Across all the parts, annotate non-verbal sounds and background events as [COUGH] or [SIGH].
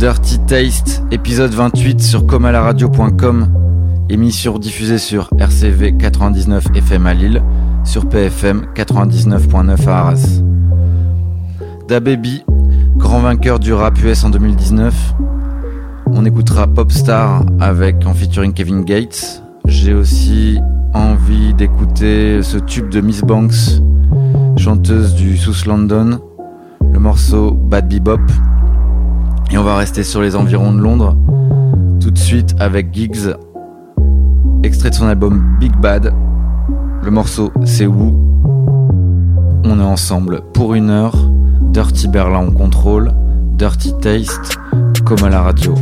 Dirty Taste, épisode 28 sur comalaradio.com, émission diffusée sur RCV 99 FM à Lille, sur PFM 99.9 à Arras. Da Baby, grand vainqueur du rap US en 2019. On écoutera Popstar avec en featuring Kevin Gates. J'ai aussi envie d'écouter ce tube de Miss Banks, chanteuse du South London, le morceau Bad Bebop et on va rester sur les environs de Londres. Tout de suite avec Giggs, extrait de son album Big Bad. Le morceau c'est Woo. On est ensemble pour une heure. Dirty Berlin en contrôle. Dirty Taste, comme à la radio.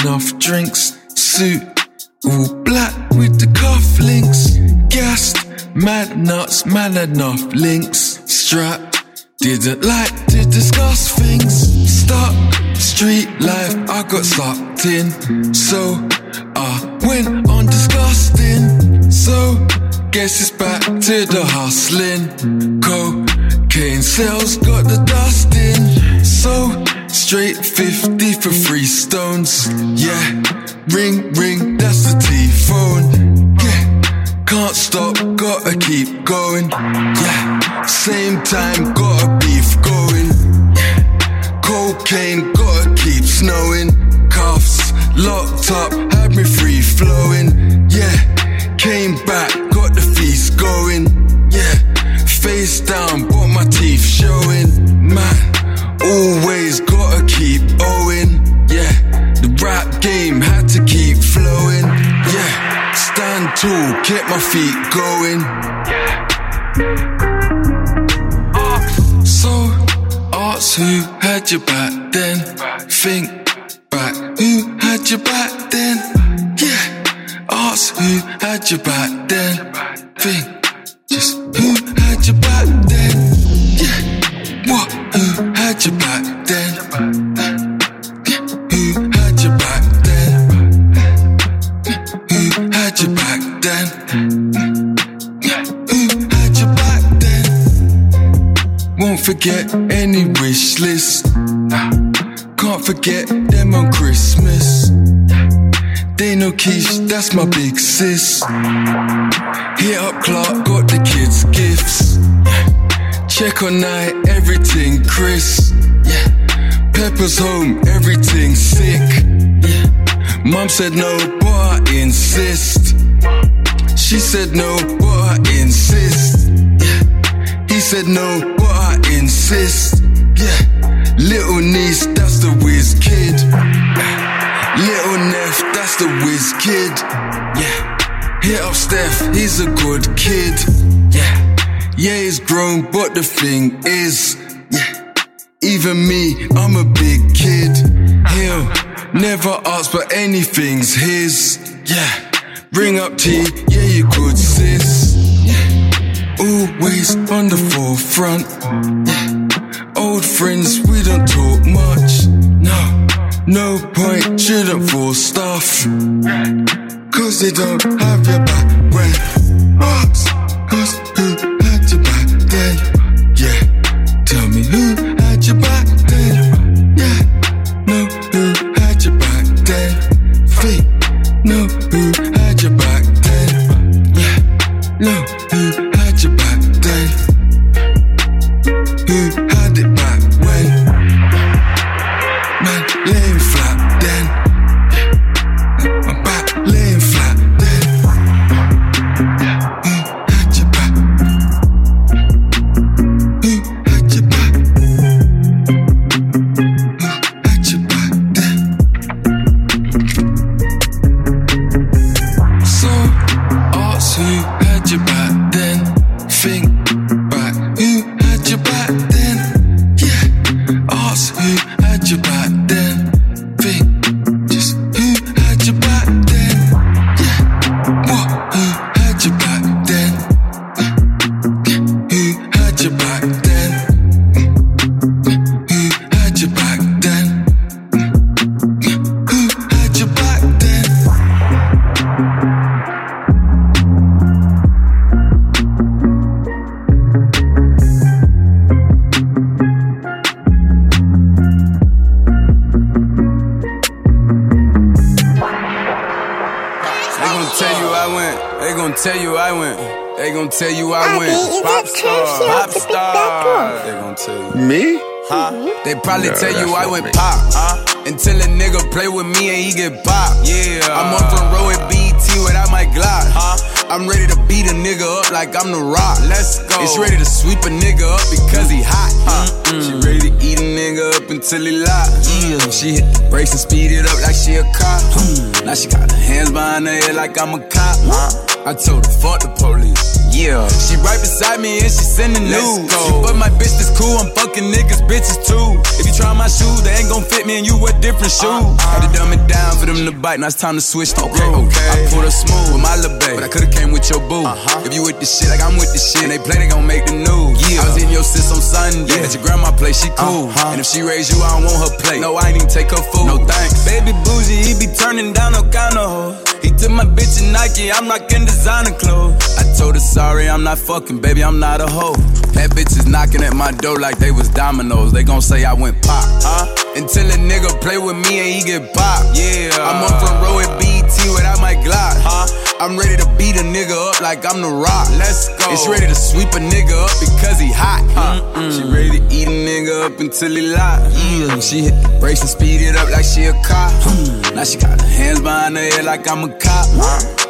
Enough drinks. Suit all black with the cufflinks. Gassed, mad nuts, man enough links. Strapped, didn't like to discuss things. Stuck, street life, I got sucked in. So I went on disgusting. So guess it's back to the hustling. Cocaine sales got the dust in. So Straight 50 for free stones. Yeah, ring, ring, that's the T phone. Yeah, can't stop, gotta keep going. Yeah, same time, gotta beef going. Yeah, cocaine, gotta keep snowing. Cuffs locked up, had me free flowing. Yeah, came back, got the feast going. Yeah, face down, but my teeth showing. Man Always gotta Tall, kept my feet going, yeah. So, ask who had your back then. Think back, who had your back then? Yeah. Ask who had your back then. Think, just who had your back forget any wish list. Can't forget them on Christmas. They know Keish, that's my big sis. Hit up Clark, got the kids' gifts. Check on night, everything Chris. Yeah. Pepper's home, everything sick. Mom said no, but I insist. She said no, but I insist. He said no, insist. Yeah. Little niece, that's the whiz kid. Little Neff, that's the whiz kid. Yeah. Hit up Steph, he's a good kid. Yeah. Yeah, he's grown, but the thing is, yeah, even me, I'm a big kid. He'll never ask, but anything's his. Yeah, bring up tea, yeah, you could sis. Always on the forefront. Old friends, we don't talk much. No, no point, shouldn't force stuff. Cause they don't have your back when cause who tell you I went. They gon' tell you I went. Pop star, pop star. They gon' tell you. Me? Huh? They probably tell you I went pop. Huh? Until a nigga play with me and he get pop. Yeah. I'm on front row at BET without my Glock. Huh? I'm ready to beat a nigga up like I'm the rock. Let's go. It's ready to sweep a nigga up because he hot. Huh? She ready to eat a nigga up until he lock. Yeah. Mm. She hit the brakes and speed it up like she a cop. Now she got her hands behind her head like I'm a cop. I told her fuck the police. Yeah. She right beside me and she sending news. She but my bitch this cool. I'm fucking niggas, bitches too. If you try my shoes, they ain't gon' fit me and you wear different shoes. Had to dumb it down for them to bite. Now it's time to switch the okay, okay. I pulled her smooth with my little baby, but I could've came with your boo. Uh-huh. If you with the shit like I'm with the shit, and they play, they gon' make the news. Yeah. I was in your sis on Sunday. Yeah. At your grandma place, she cool. Uh-huh. And if she raise you, I don't want her plate. No, I ain't even take her food. No thanks. Baby bougie, he be turning down no kind of hoe. He took my bitch in Nike, I'm rockin' designer clothes. I told her sorry, I'm not fucking, baby, I'm not a hoe. That bitch is knocking at my door like they was dominoes. They gon' say I went pop, huh? Until a nigga play with me and he get pop. Yeah, I'm on front row at Without my Glock, huh? I'm ready to beat a nigga up like I'm the rock. Let's go. It's ready to sweep a nigga up because he hot. Huh? She ready to eat a nigga up until he lock. Mm. Yeah. She hit the brakes and speed it up like she a cop. Hmm. Now she got her hands behind her head like I'm a cop.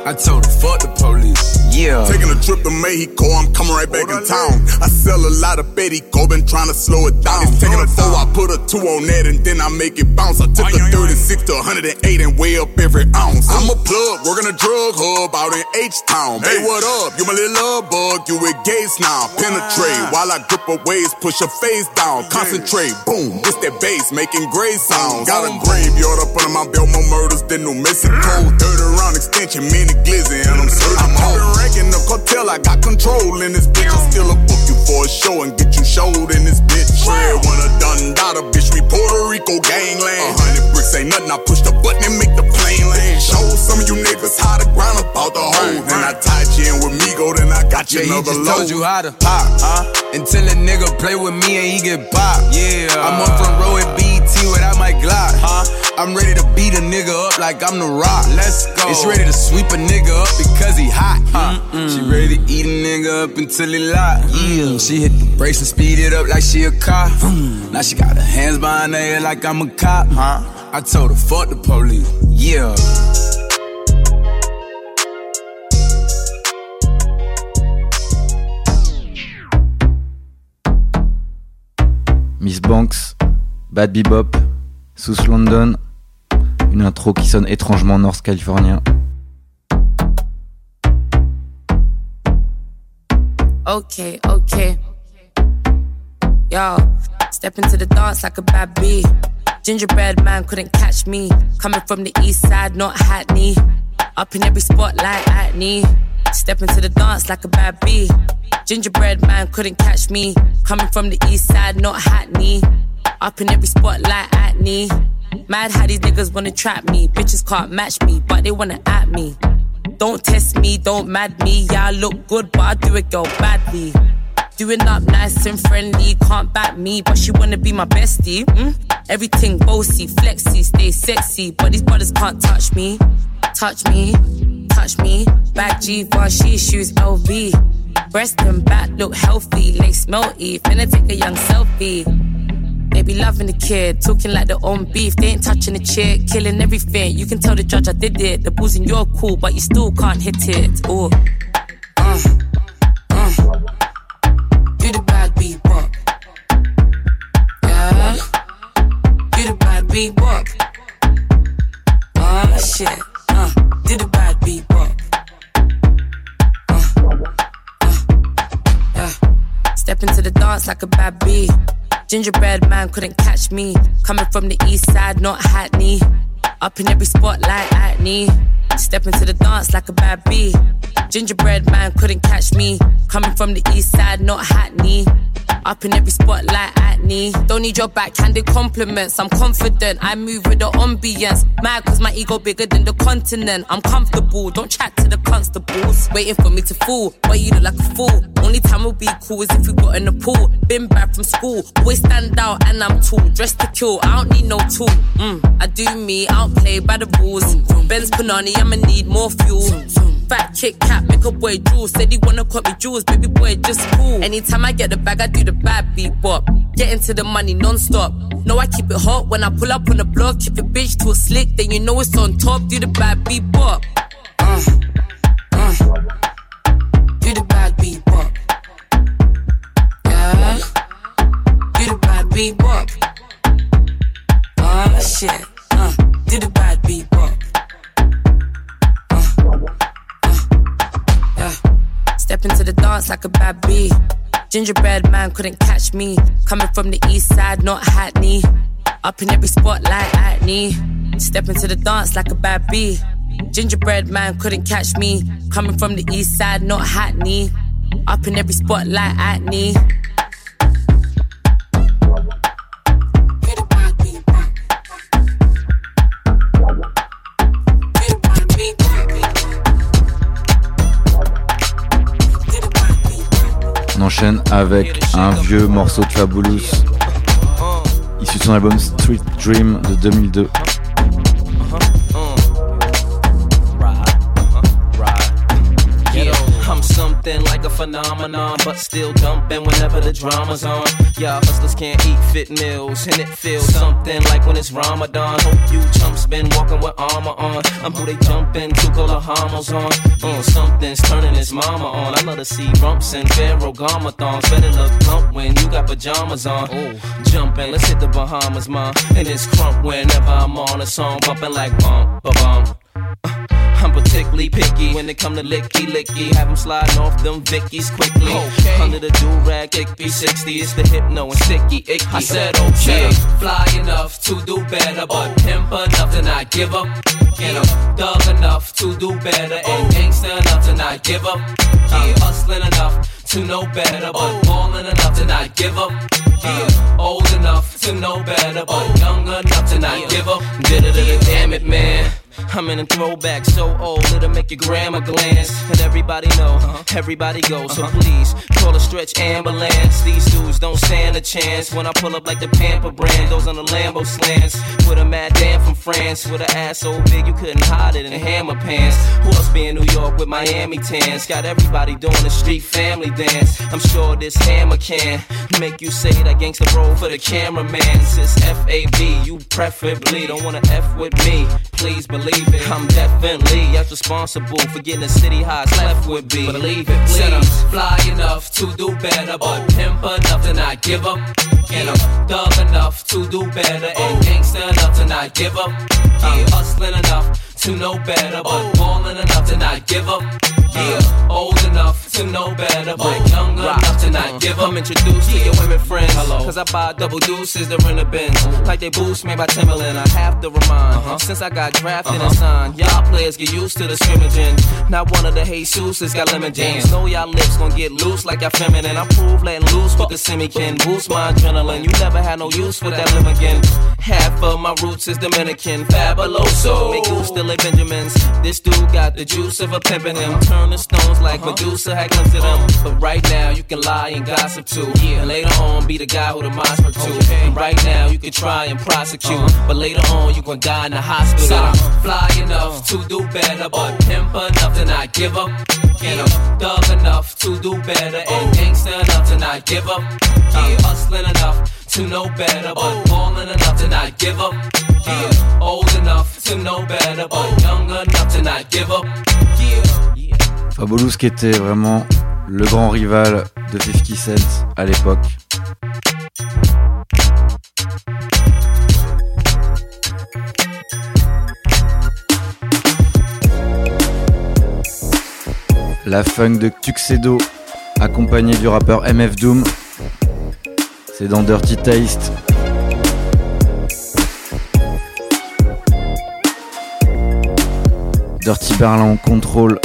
I told her fuck the police. Yeah. Taking a trip to Mexico, I'm coming right back in town. I sell a lot of Bettyco, been trying to slow it down. It's taking a four, I put a two on that, and then I make it bounce. I took a 36 to 108 and weigh up every ounce. I'm a plug, working a drug hub out in H Town. Hey, what up? You my little love bug, you with Gates now. Penetrate while I grip her waist, push her face down. Concentrate, boom, it's that bass making gray sounds. Got a graveyard up under my belt, more murders than New Mexico. 30 round extension, mini glizzy, and I'm certain I'm home. The cartel, I got control in this bitch. I still a book you for a show and get you showed in this bitch. Shred one a done dot a bitch, we Puerto Rico gangland. A hundred bricks ain't nothing, I push the button and make the plane land. Show some of you niggas how to grind about the hole. Then I tied you in with Migo, then I got you Yeah, he another just load. told you how to pop, huh? Until a nigga play with me and he get pop. Yeah, I'm on front row at BET without my Glock, huh? I'm ready to beat a nigga up like I'm the rock. Let's go. It's ready to sweep a nigga up because he hot, huh? She ready to eat a nigga up until he lock. Yeah, mm. she hit the brakes and speed it up like she a car. Mm. Now she got her hands behind her head like I'm a cop, huh? I told her fuck the police. Yeah. Miss Banks, Bad Bebop, South London, une intro qui sonne étrangement north californien. Okay, okay. Yo, step into the dance like a bad bee. Gingerbread man couldn't catch me. Coming from the east side, not Hackney. Up in every spotlight, Hackney. Step into the dance like a bad bee. Gingerbread man couldn't catch me. Coming from the east side, not Hackney. Up in every spot like Hackney. Mad how these niggas wanna trap me. Bitches can't match me, but they wanna at me. Don't test me, don't mad me. Yeah, I look good, but I do it, girl, badly. Doing up nice and friendly, can't back me, but she wanna be my bestie. Mm? Everything bossy, flexy, stay sexy, but these brothers can't touch me. Touch me, touch me. Back G, she shoes LV. Breast and back look healthy, lace melty. Finna take a young selfie. They be loving the kid, talking like their own beef. They ain't touching the chick, killing everything. You can tell the judge I did it. The bulls in your cool, but you still can't hit it. Ooh. Uh, uh. The bad. Yeah. The bad. Oh shit. Uh. The bad bebop. Yeah. Step into the dance like a bad bee. Gingerbread man couldn't catch me. Coming from the east side, not Hackney. Up in every spotlight, like Hackney. Step into the dance like a bad bee. Gingerbread man couldn't catch me. Coming from the east side, not Hackney. Up in every spotlight, Hackney. Don't need your backhanded compliments. I'm confident. I move with the ambience. Mad cause my ego bigger than the continent. I'm comfortable. Don't chat to the constables. Waiting for me to fall. But you look like a fool. Only time we'll be cool is if we got in the pool. Been back from school, always stand out and I'm tall. Dressed to kill, I don't need no tool. Mm, I do me, I don't play by the rules. Benz Panani, I'ma need more fuel. Fat Kit Kat, make a boy drool. Said he wanna cut me jewels, baby boy, just cool. Anytime I get the bag, I do the bad beat bop. Get into the money non-stop. No, I keep it hot when I pull up on the block. Keep your bitch too slick, then you know it's on top. Do the bad beat bop. Uh, uh. Do the bad beat bop. Yeah. Do the bad beat bop. Oh shit. Uh, do the bad beat like a bad bee. Gingerbread man couldn't catch me. Coming from the east side, not Hackney. Up in every spotlight, acne. Step into the dance like a bad bee. Gingerbread man couldn't catch me. Coming from the east side, not Hackney. Up in every spotlight, acne. Avec un vieux morceau de Fabulous, issu de son album Street Dream de 2002. Phenomenon, but still dumping whenever the drama's on. Y'all hustlers can't eat fit meals, and it feels something like when it's Ramadan. Hope you chumps been walking with armor on. I'm who they jumping to call the homos on. Uh, something's turning his mama on. I love to see rumps and pharaoh gama thongs. Better look plump when you got pajamas on. Oh, jumping, let's hit the Bahamas, mom. And it's crump whenever I'm on a song, bumping like bump, ba bum. I'm particularly picky when it come to licky licky. Have them sliding off them Vickies quickly. Okay. Under the do rag, icky 60. It's the hypno and sticky icky. I said okay. Fly enough to do better, but oh. pimp enough to not give up. And I'm thug enough to do better, and oh. gangster enough to not give up. I'm hustling enough to know better, but oh. ballin' enough to not give up. Yeah, old enough to know better, but young enough to not give up. Damn it, man. I'm in a throwback so old it'll make your grandma glance. And everybody know, everybody go. So uh-huh. please call a stretch ambulance. These dudes don't stand a chance when I pull up like the Pamper brand. Those on the Lambo slants with a mad dam from France with an ass so big you couldn't hide it in hammer pants. Who else be in New York with Miami tans? Got everybody doing the street family dance. I'm sure this hammer can make you say that gangsta roll for the cameraman. It's F A B, you preferably don't wanna F with me. Please believe it. I'm definitely as responsible for getting the city highs left with me. Believe it, please. Said I'm fly enough to do better, but oh. pimp enough to not give up. And I'm thug enough to do better, and oh. gangster enough to not give up. I'm hustling enough to know better, but oh. ballin' enough to not give up. Yeah, old enough to know better, but young enough to not give up. I'm introduced to your women friends. Hello. Cause I buy double deuces, they're in the bins. Like they boost made by Timberland, I have to remind. Uh-huh. Since I got drafted and uh-huh. signed, y'all players get used to the scrimmaging. Not one of the Jesus got lemon jams. Know y'all lips gon' get loose like y'all feminine. I prove letting loose with the semi can boost my adrenaline. You never had no use for that limb again. Half of my roots is Dominican, fabuloso. Make you still a Benjamins. This dude got the juice of a pimpin' him. Turn the stones like uh-huh. Medusa had glimpsed of them. But right now you can lie and gossip too. And later on be the guy who the minds for too. And right now you can try and prosecute. Uh-huh. But later on you gon' die in the hospital. So I'm fly enough to do better, but oh. pimp enough to not give up. And I'm thug enough to do better, and oh. gangster enough to not give up. I'm hustling enough to know better, but oh. ballin' enough to not give up. Yeah, old enough to know better, but young enough to not give up. Yeah. Fabulous qui était vraiment le grand rival de 50 Cent à l'époque. La funk de Tuxedo, accompagné du rappeur MF Doom. C'est dans Dirty Taste. Dirty Berlin contrôle.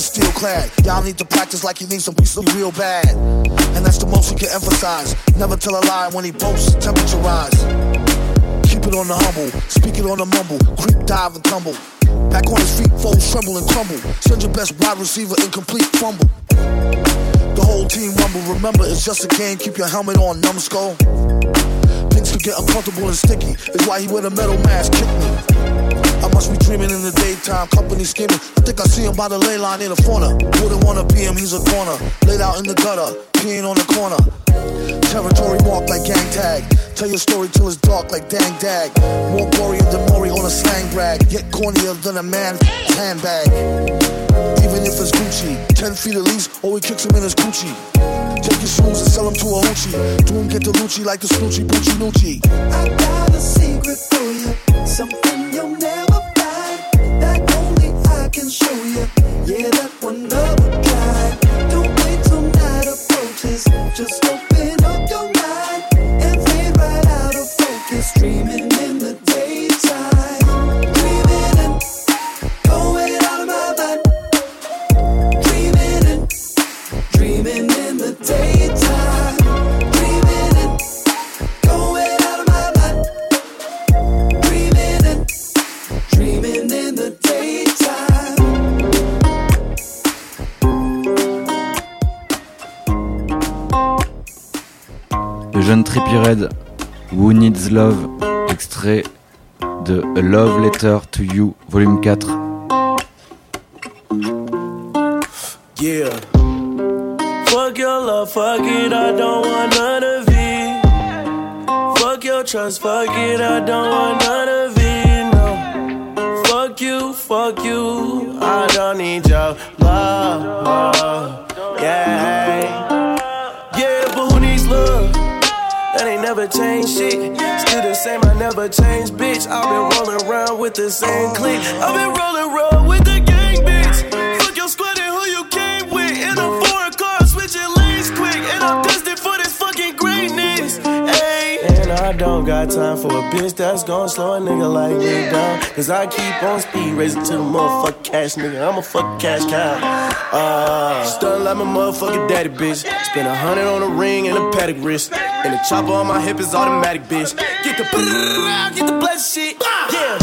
Still clad. Y'all need to practice like you need some piece real bad. And that's the most he can emphasize. Never tell a lie when he boasts, temperature rise. Keep it on the humble, speak it on the mumble, creep, dive, and tumble. Back on his feet, fold, tremble, and crumble. Send your best wide receiver, incomplete fumble. The whole team rumble. Remember, it's just a game. Keep your helmet on, numbskull. Things could get uncomfortable and sticky. Is why he wear the metal mask. Kick me. I must be dreaming in the daytime, company scheming. I think I see him by the ley line in the fauna. Wouldn't wanna be him, he's a corner. Laid out in the gutter, peeing on the corner. Territory marked like gang tag. Tell your story till it's dark like dang dag. More gory than Maury on a slang rag. Yet cornier than a man's handbag. Even if it's Gucci, 10 feet at least, or he kicks him in his Gucci. Take your shoes and sell them to a hoochie. Do him get the Lucci like the Snoochie Poochie Noochie. I got a secret for you, something you'll never Just open up your mind and fade right out of focus. Dreaming Le jeune Trippie Red, Who Needs Love, extrait de A Love Letter to You, volume 4. Yeah. Fuck your love, fuck it, I don't want none of it. Fuck your trust, fuck it, I don't want none of it. No. Fuck you, fuck you, I don't need your love. Yeah, never change shit. Still the same, I never change, bitch. I've been rolling around with the same clique. I've been rolling around with the gang, bitch. Fuck your squad and who you came with. In a foreign car, switching lanes quick. And I'm destined for this fucking greatness. Ayy. And I don't got time for a bitch that's gon' slow a nigga like me down. Cause I keep on speed racing to the motherfucking cash, nigga. I'm a fucking cash cow. Uh, stunned like my motherfucking daddy, bitch. Spend a hundred on a ring and a paddock wrist. And the chopper on my hip is automatic, bitch. Get the get the blessed shit. Yeah.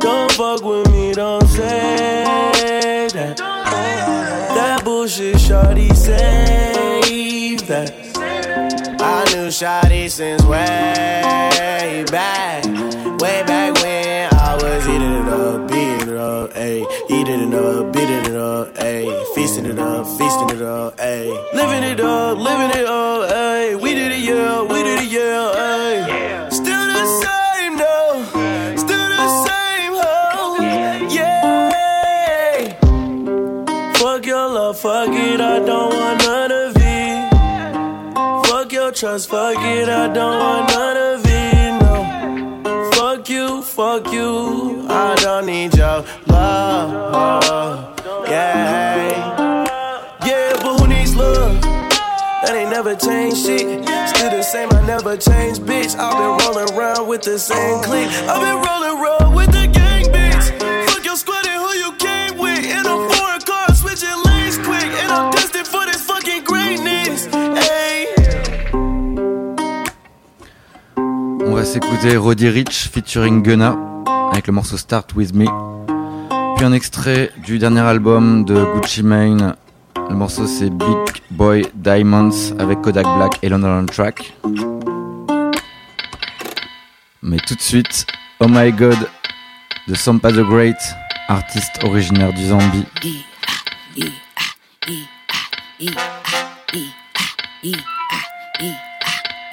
Don't fuck with me, don't say that. That bullshit, shorty, save that. I knew Shotty since way back, way back when I was eating it up, beating it up, ayy, eating it up, beating it up, ayy, feasting it up, feasting it up, ayy, living it up, living it up, ayy, we did it, yeah, we did it, yeah, ayy. Still the same, though, still the same, hoe, yeah. Fuck your love, fuck it, I don't want none of it. Fuck your trust, fuck it, I don't want none of it, fuck you, I don't need your love, yeah. Yeah, but who needs love? That ain't never changed shit. Still the same, I never changed, bitch. I've been rolling around with the same clique. I've been rolling around with the gang, s'écouter Roddy Rich featuring Gunna avec le morceau Start With Me. Puis un extrait du dernier album de Gucci Mane. Le morceau c'est Big Boy Diamonds avec Kodak Black et London Track. Mais tout de suite, Oh My God de Sampa the Great, artiste originaire du Zambie.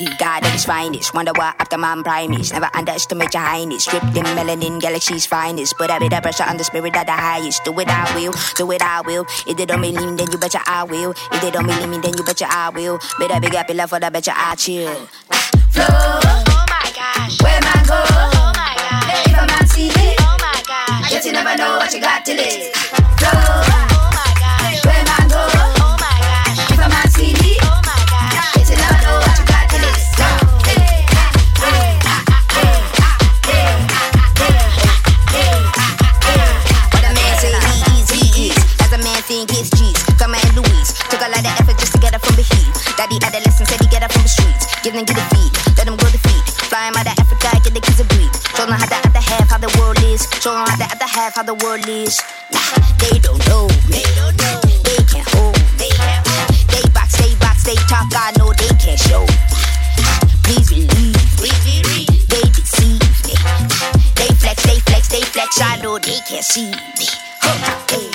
God at his finest. Wonder why after man primates. Never underestimate your highness. Stripped in melanin, galaxy's finest. Put a bit of pressure on the spirit of the highest. Do it, I will. Do it, I will. If they don't believe me, then you betcha I will. If they don't believe me, then you betcha I will. Better big up love for the betcha I chill. Flow. Oh my gosh. Where man go? Oh my gosh. If a man see me. Oh my gosh. Yet you never know what you got till it. Daddy adolescent said he get up from the streets. Give them get a feed. Let them go to feed. Fly him out of Africa, get the kids a breed. Show them how the other half, how the world is. Show them how the other half, how the world is. Nah, they don't know me. They can't hold me. They box, they box, they talk. I know they can't show. Please believe me. They deceive me. They flex, they flex, they flex. I know they can't see me. Hey,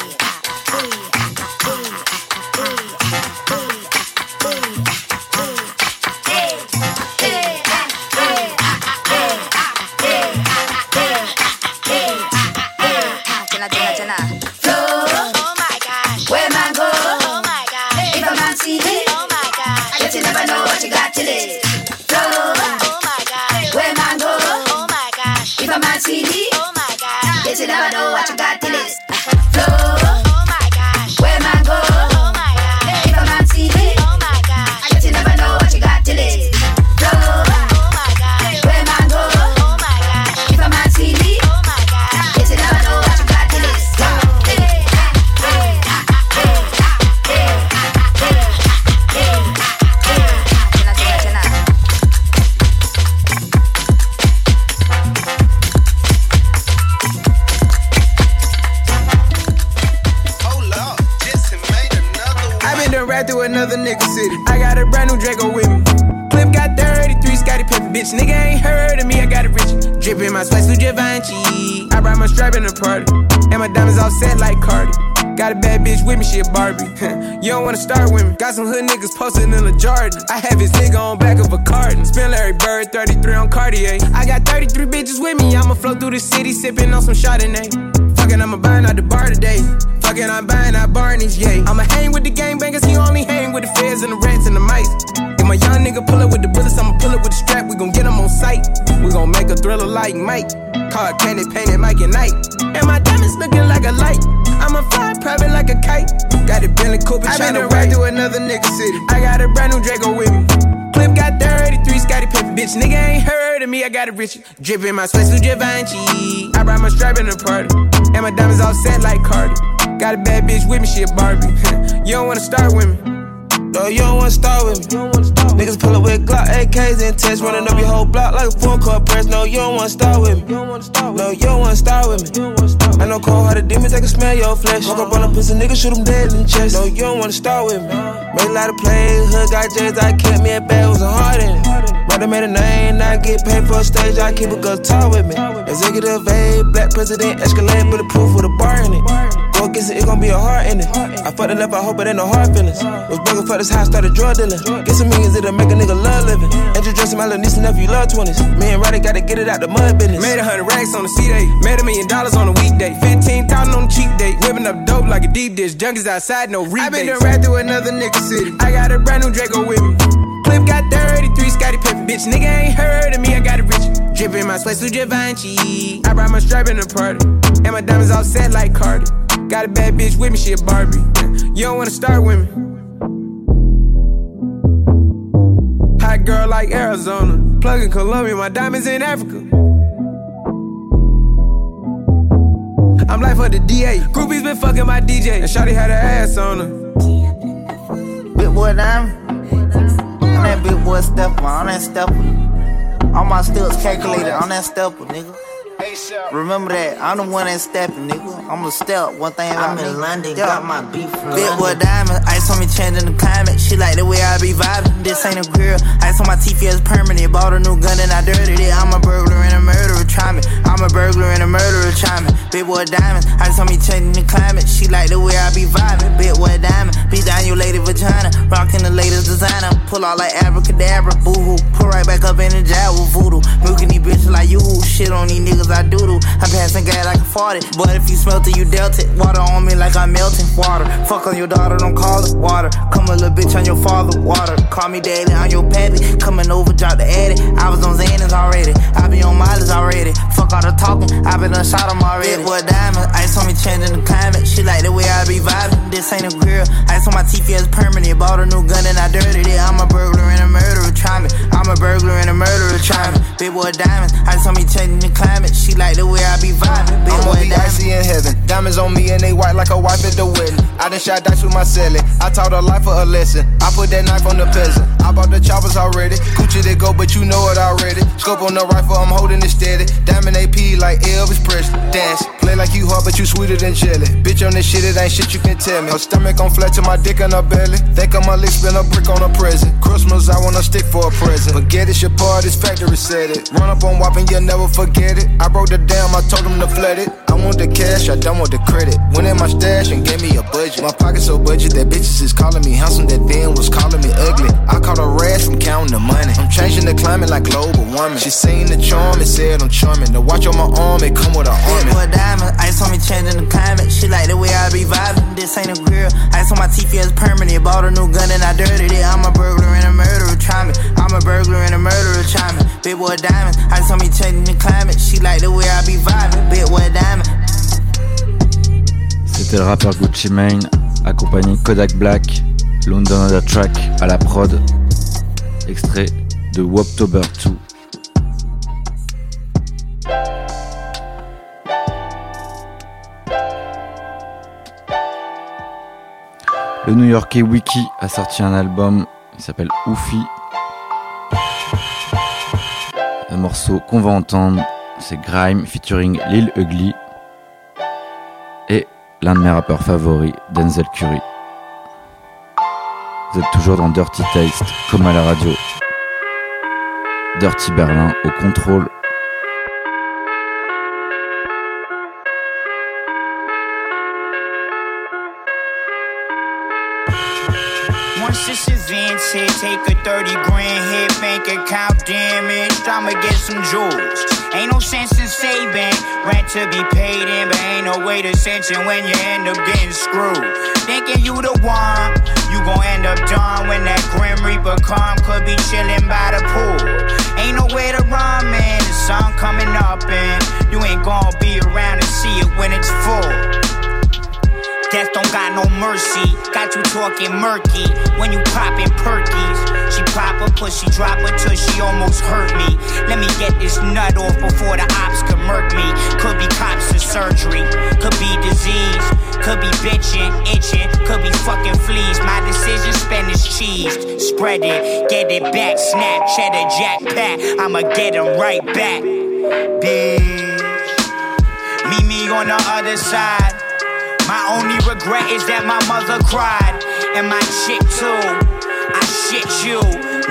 you don't wanna start with me. Got some hood niggas posted in the Jordan. I have his nigga on back of a carton. Spin Larry Bird, 33 on Cartier. I got 33 bitches with me. I'ma flow through the city, sippin' on some Chardonnay. Fucking, I'ma buying out the bar today. Fucking, I'm buying out Barney's, yeah. I'ma hang with the gangbangers, he only hang with the feds and the rats and the mice. If my young nigga pull up with the bullets, I'ma pull up with the strap. We gon' get him on sight. We gon' make a thriller like Mike. Car candy painted Mike and Night. And my diamonds looking like a light. Got a Bentley Cooper I been to ride through another nigga city. I got a brand new Draco with me. Clip got 33, Scottie Pippen, bitch. Nigga ain't heard of me, I got a rich. Drippin' my sweat, Givenchy. I brought my stripe in the party. And my diamonds all set like Cardi. Got a bad bitch with me, she a Barbie. [LAUGHS] you don't wanna start with me. No, you don't wanna start with me. Niggas pull up with Glock AKs and tests, running up your whole block like a full court press. No, you don't wanna start with me. No, you don't wanna start with me. I know cold hearted demons, they can smell your flesh. Walk up on a pussy nigga, shoot him dead in the chest. No, you don't wanna start with me. Made a lot of plays, hood got J's, I kept me a bag, was a heart in it. Brother made a name, I get paid for a stage, I keep a talk with me. Executive A, black president, Escalade, bulletproof with a bar in it. Go against it, it gon' be a heart in it. I fucked it up, I hope it ain't no hard feelings. Was begging for this house, started drug dealing. Get some millions, it'll make a nigga love living. Andrew dressing my little niece and nephew love 20s. Me and Roddy gotta get it out the mud business. Made a hundred racks on the C-Day. Made a million dollars on a weekday. 15,000 on the cheap day. Whipping up dope like a deep dish. Junkies outside, no rebates. I been done right through another nigga city. I got a brand new Draco with me. Clip got 33, Scottie Pippen, bitch. Nigga ain't heard of me, I got a rich. Drippin' my sweat, Givenchy. I brought my stripe in the party. And my diamonds all set like Cardi. Got a bad bitch with me, she a Barbie. You don't wanna start with me. Hot girl like Arizona. Plug in Colombia, my diamonds in Africa. I'm like for the DA. Groupies been fucking my DJ. And Shawty had her ass on her. Big boy diamond. On that big boy step on that step. All my steps calculated on that stepper, nigga. Remember that, I'm the one that stepping, nigga. I'm a step, one thing I'm in. London, got my beef from Big boy London. diamond, ice on me changing the climate. She like the way I be vibing. This ain't a grill. Ice on my teeth, yeah, it's permanent. Bought a new gun and I dirtied it. I'm a burglar and a murderer, try me. I'm a burglar and a murderer, try me. Big boy diamond, ice on me changing the climate. She like the way I be vibing. Big boy diamond, be down your lady vagina. Rocking the latest designer. Pull out like abracadabra, boo hoo. Pull right back up in the jar with voodoo. Milking these bitches like you. Shit on these niggas, I doodle. I'm passing gas like a farted. But if you smelt it, you dealt it. Water on me like I'm melting. Water. Fuck on your daughter, don't call it water. Come a little bitch on your father. Water. Call me daddy, I'm your pappy. Coming over, drop the addy. I was on Xanax already. I be on mileage already. Fuck all the talking, I been done 'em already. Big boy diamond, ice on me changing the climate. She like the way I be vibing. This ain't a grill. Ice on my teeth, yeah, it's permanent. Bought a new gun and I dirtied it. I'm a burglar and a murderer, try me. I'm a burglar and a murderer, try me. Big boy diamond, ice on me changing the climate. She like the way I be vibing. Big I'ma boy be diamond. icy in heaven. Diamonds on me and they white like a wife at the wedding. I done shot dice with my celly. I taught her life for a lesson. I put that knife on the peasant. I bought the choppers already. Gucci they go, but you know it already. Scope on the rifle, I'm holding it steady. Diamond AP like Elvis Presley. Dance, play like you hard, but you sweeter than jelly. Bitch on this shit, it ain't shit you can tell me. Her stomach on flat to my dick in her belly. Think of my lips, spin a brick on a present. Christmas, I want to stick for a present. Forget it, your part, this factory said it. Run up on whopping, you'll never forget it. I broke the dam, I told them to flood it. I want the cash, I don't want the credit. Went in my stash and gave me a budget. My pocket so budget that bitches is calling me handsome, that then was calling me ugly. I caught a rash from counting the money. I'm changing the climate like global warming. She seen the charm and said I'm charming. The watch on my arm, it come with a Big army. boy diamond, ice on me changing the climate. She like the way I be vibing. This ain't a grill. Ice on my teeth, yeah, it's permanent. Bought a new gun and I dirtied it. I'm a burglar and a murderer, try me. I'm a burglar and a murderer, try me. Big boy diamond, ice on me changing the climate. She like the way I be vibing. Big boy diamond. C'était le rappeur Gucci Mane, accompagné Kodak Black, London on the Track à la prod, extrait de Woptober 2. Le New Yorkais Wiki a sorti un album, il s'appelle Oufi. Un morceau qu'on va entendre, c'est Grime featuring Lil Ugly et l'un de mes rappeurs favoris, Denzel Curry. Vous êtes toujours dans Dirty Taste, comme à la radio. Dirty Berlin au contrôle. Hit, take a 30 grand hit, bank account damage. I'ma get some jewels. Ain't no sense in saving, rent to be paid in, but ain't no way to sense it when you end up getting screwed. Thinking you the one, you gon' end up done when that grim reaper come. Could be chillin' by the pool. Ain't nowhere to run, man. The sun coming up, and you ain't gon' be around to see it when it's full. Death don't got no mercy. Got you talking murky when you poppin' perkies. She pop her pussy, drop her till she almost hurt me. Let me get this nut off before the ops can murk me. Could be cops or surgery, could be disease, could be bitchin', itching, could be fucking fleas. My decision, Spanish cheese. Spread it, get it back, snap, cheddar, jack, pack. I'ma get 'em right back. Bitch. Meet me on the other side. My only regret is that my mother cried, and my chick too. I shit you.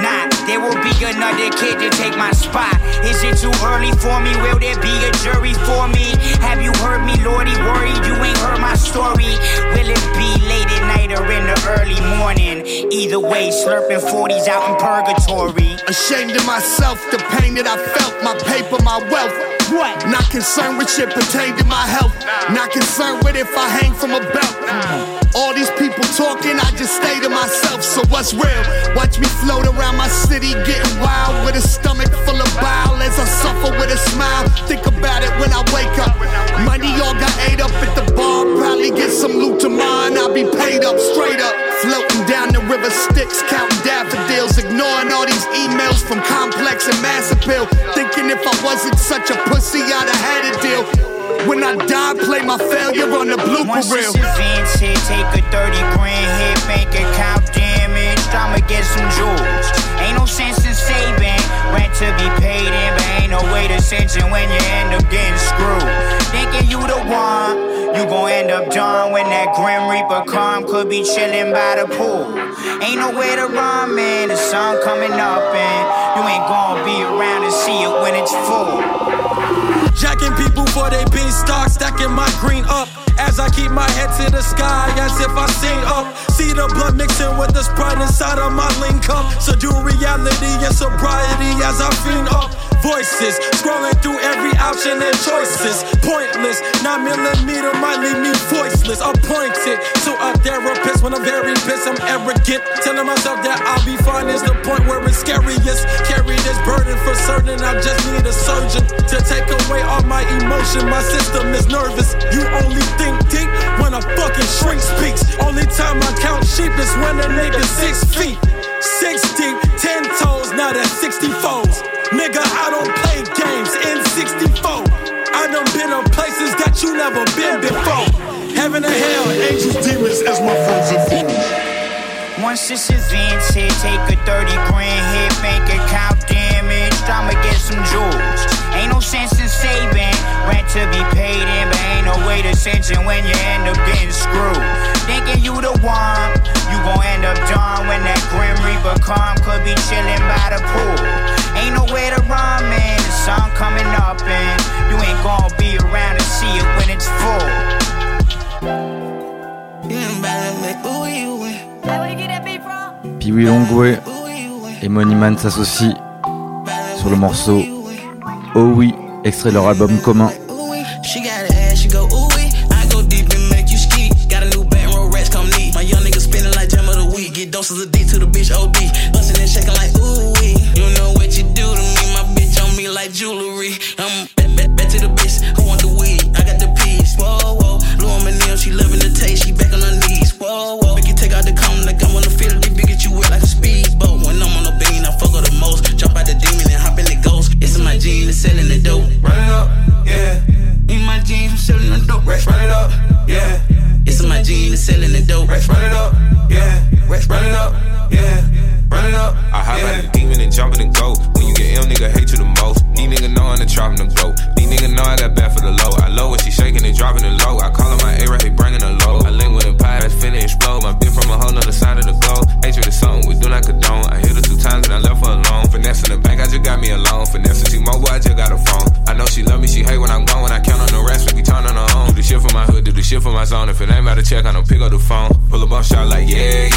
Nah, there will be another kid to take my spot. Is it too early for me? Will there be a jury for me? Have you heard me, Lordy? Worried you ain't heard my story. Will it be late at night or in the early morning? Either way, slurping 40s out in purgatory. Ashamed of myself, the pain that I felt, my paper, my wealth. What? Not concerned with shit pertaining to my health. Not concerned with if I hang from a belt. All these people talking, I just stay to myself. So what's real? Watch me float around my city, getting wild with a stomach full of bile as I suffer with a smile. Think about it when I wake up. Money all got ate up at the bar. Probably get some loot to mine. I'll be paid up, straight up. Floating down the river Styx, counting daffodils. Ignoring all these emails from Complex and Mass Appeal. Thinking if I wasn't such a pussy, I'd have had a deal. When I die, play my failure on the blooper Once reel. event's hit, take a 30 grand hit, bank account damaged. I'ma get some jewels. Ain't no sense in saving, rent to be paid wait ascension when you end up getting screwed. Thinking you the one, you gon' end up done when that Grim Reaper come. Could be chillin' by the pool. Ain't nowhere to run, man. The sun coming up, and you ain't gon' be around to see it when it's full. Jacking people for they beanstalk, stacking my green up. As I keep my head to the sky, as if I sing up. See the blood mixing with the sprite inside of my link. So do reality and sobriety as I fiend up. Voices scrolling through every option and choices. Pointless, 9 millimeter might leave me voiceless. Appointed to a therapist when I'm very pissed. I'm arrogant, telling myself that I'll be fine is the point where it's scariest. Carry this burden for certain. I just need a surgeon to take away all my emotion. My system is nervous. You only think deep when a fucking shrink speaks. Only time I count sheep is when a nigga six feet. Six deep, ten toes, now that's 60 foes. Nigga, I don't play games in 64. I done been in places that you never been before. Heaven and hell, angels, demons as my friends and foes. Once this event's hit, take a 30 grand hit, bank account damage. I'ma get some jewels. Ain't no sense in saving, rent to be paid in, no way be and see it when it's full. Et Moneyman s'associent sur le morceau Oh oui, extrait de leur album commun. Doses of D to the bitch OD. Bustin' and shaking like ooh wee. You know what you do to me, my bitch on me like jewelry. I'm back, back, back to the bitch who want the weed. I got the peace. Whoa, whoa. Lou Neal, she loving the taste. She back on her knees. Whoa, whoa. Make you take out the cum like I wanna feel it. Big get you wet like a speedboat. When I'm on the bean, I fuck her the most. Jump out the demon and hop in the ghost. It's in my jeans, selling the dope. Run it up, yeah. In my jeans, I'm selling the dope. Run it up, yeah. It's in my jeans, selling the dope. Run it up, yeah. Run it up, yeah. Run it up. I hop out the demon and jump in and go. When you get ill, nigga hate you the most. These niggas know I'm the trap and the blow. These niggas know I got bad for the low. I low when she shaking and dropping it low. I call her my A-Rap, he bringing her low. I link with a pie that's finna explode. My bitch from a whole nother side of the globe. Hatred is something we do not condone. I hit her two times and I left her alone. Finesse in the bank, I just got me alone. Finesse in T-Mobile, I just got a phone. I know she love me, she hate when I'm gone. When I count on the rest, me turn on her own. Do the shit for my hood, do the shit for my zone. If it ain't about to check, I don't pick up the phone. Pull up on shot like, yeah,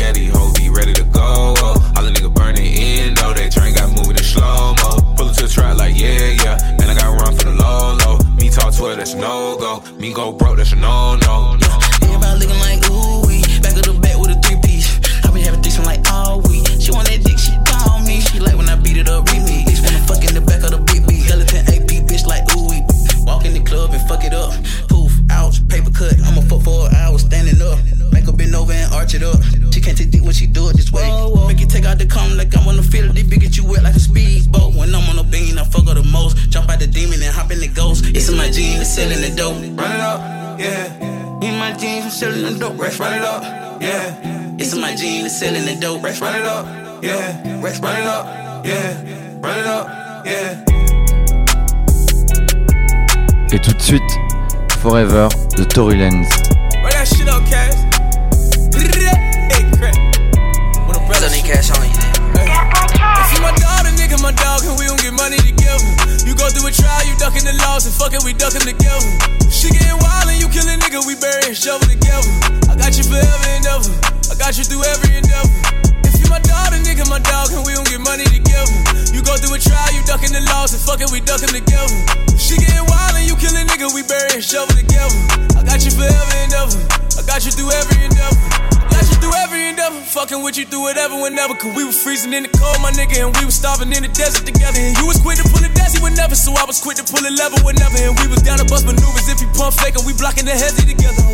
Forever de Tory Lanez. Fucking with you through whatever, whenever. Cause we were freezing in the cold, my nigga, and we was starving in the desert together. And you was quick to pull a desi whenever, so I was quick to pull a lever whenever. And we was down to bust maneuvers if you pump fake, and we blocking the hezzy together.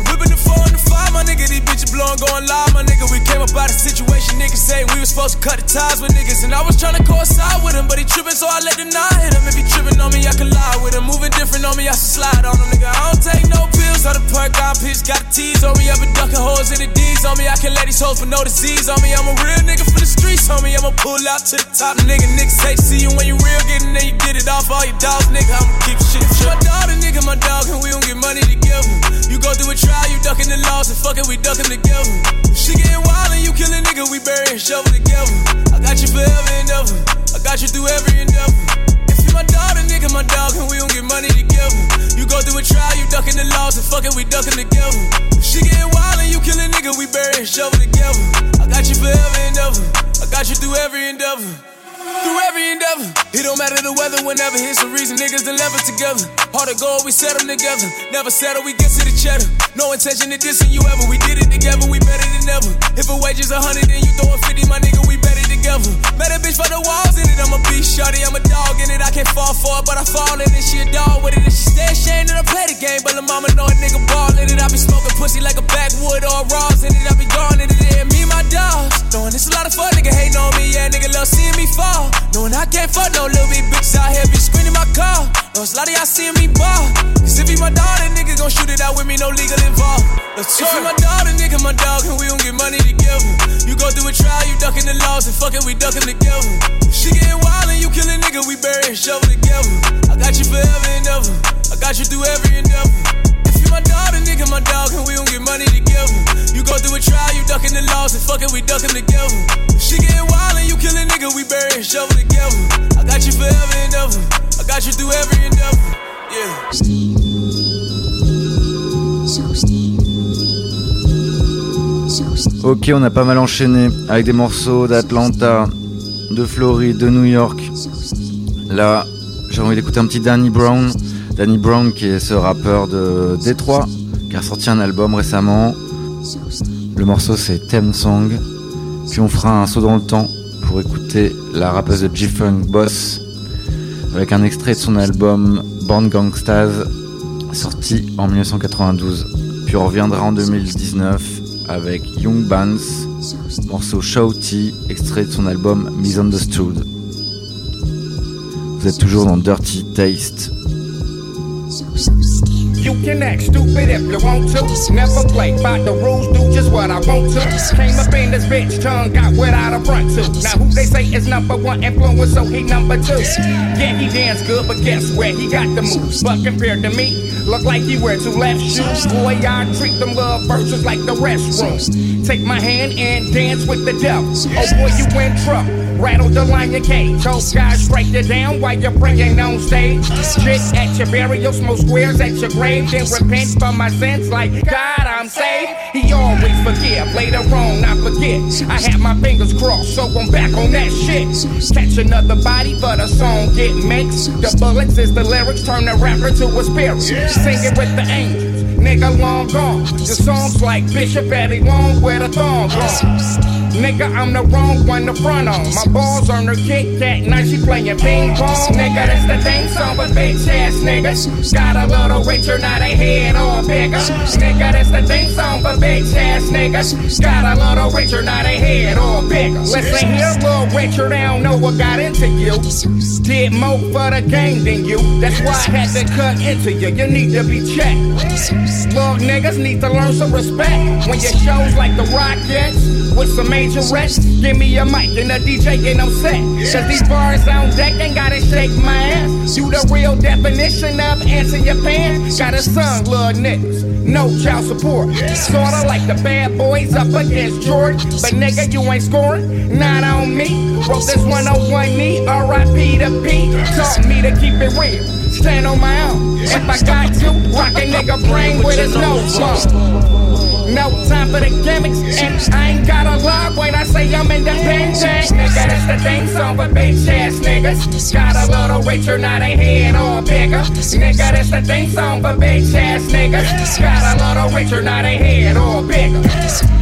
Four and the my nigga. These bitches blowing, going live, my nigga. We came up out of situation, niggas say we was supposed to cut the ties with niggas. And I was trying to coincide with him, but he tripping, so I let the nine hit him. If he tripping on me, I can lie with him. Moving different on me, I should slide on him, nigga. I don't take no pills, all the perk, I pitch, got tease on me. I've been ducking holes in the D's on me. I can let these hoes for no disease on me, I'm a real nigga for the streets, homie. I'ma pull out to the top, nigga. Niggas hate see you when you real, get then you get it off all your dogs, nigga. I'ma keep shit chill. My daughter, nigga, my dog, and we don't get money together. You go through a trial, you ducking the laws, and fucking we ducking together. She getting wild and you kill a nigga, we bury and shovel together. I got you forever and ever. I got you through every endeavor. If you my daughter, nigga, my dog, and we don't get money together. You go through a trial, you ducking the laws, and fucking we ducking together. She getting wild and you kill a nigga, we bury and shovel together. I got you forever and ever. I got you through every endeavor. Through every endeavor. It don't matter the weather, whenever it's a reason niggas left together. Hard to go, we set them together. Never settle, we get to the cheddar. No intention to dissing you ever. We did it together, we better than ever. If a wage is a hundred, then you throw a 50, my nigga, we better together. Met a bitch for the walls in it, I'm a beast, shorty, I'm a dog in it. I can't fall for it, but I fall in it. She a dog with it, and she stay ashamed that I play the game. But the mama know a nigga ball in it. I be smoking pussy like a backwood or a Ross in it. I be gone in it, yeah, me and my dogs. Knowing it's a lot of fun, nigga hating on me, yeah, nigga love seeing me fall. Knowing I can't fuck no little bit bitches out here, be screaming my car. Know it's a lot of y'all seeing me ball. Cause if he my daughter, nigga gon' shoot it out with me, no legal involved. If he my daughter, nigga, my dog, and we don't get money together. You go through a trial, you ducking the laws, and fucking we ducking together. She getting wild and you kill a nigga, we bury and shovel together. I got you forever and ever. I got you through every endeavor. If you my daughter, nigga, my dog, and we don't get money together. You go through a trial, you ducking the laws, and fucking we ducking together. She getting wild and you kill a nigga, we bury and shovel together. I got you forever and ever. I got you through every endeavor. Yeah. Ok, on a pas mal enchaîné avec des morceaux d'Atlanta, de Floride, de New York. Là, j'ai envie d'écouter un petit Danny Brown. Danny Brown qui est ce rappeur de Détroit qui a sorti un album récemment. Le morceau c'est Theme Song. Puis on fera un saut dans le temps pour écouter la rappeuse de G-Funk Boss avec un extrait de son album Born Gangstas sorti en 1992. Puis on reviendra en 2019 avec Young Bands, morceau Shouty, extrait de son album Misunderstood. Vous êtes toujours dans Dirty Taste. You can act stupid if you want to. Never play by the rules, do just what I want to. Came up in this bitch, tongue got without a front to. Now who they say is number one influence, so he number two. Yeah, he dance good, but guess where he got the moves? But compared to me, look like he wear two left shoes. Boy, I treat them love verses like the restroom. Take my hand and dance with the devil. Oh boy, you in trouble. Rattle the lion cage. Those guys break you down while you're praying on stage. Shit at your burial, smoke squares at your grave. Then repent for my sins like God, I'm saved. He always forgive. Later on, I forget. I had my fingers crossed, so I'm back on that shit. Catch another body, but a song get mixed. The bullets is the lyrics, turn the rapper to a spirit. Sing it with the angels. Nigga long gone. The songs like Bishop Eddie Long where the thong gone. Nigga, I'm the wrong one to front on. My balls on her Kit Kat, now she playing ping pong. Nigga, that's the thing song, but bitch ass niggas. Got a little richer, now they head all bigger. Nigga, that's the thing song, but bitch ass niggas. Got a little richer, now they head all bigger. Listen here, little richer, they don't know what got into you. Did more for the game than you. That's why I had to cut into you. You need to be checked. Little niggas need to learn some respect. When your shows like the Rockets with some major rest, give me a mic and a DJ and I'm set. Cause these bars on deck ain't gotta shake my ass. You the real definition of answer your pants. Got a son, little niggas. No child support. Sorta like the bad boys up against Jordan. But nigga, you ain't scoring. Not on me. Wrote this one on one knee. R.I.P. to P. Taught me to keep it real. Stand on my own. If I got to, rock a nigga brain with his nose blown. No time for the gimmicks, and I ain't got a log when I say I'm independent. Nigga, that's the thing song for bitch ass niggas. Got a little richer, now they head all bigger. Nigga, that's the thing song for bitch ass niggas. Got a little richer, now they head all bigger.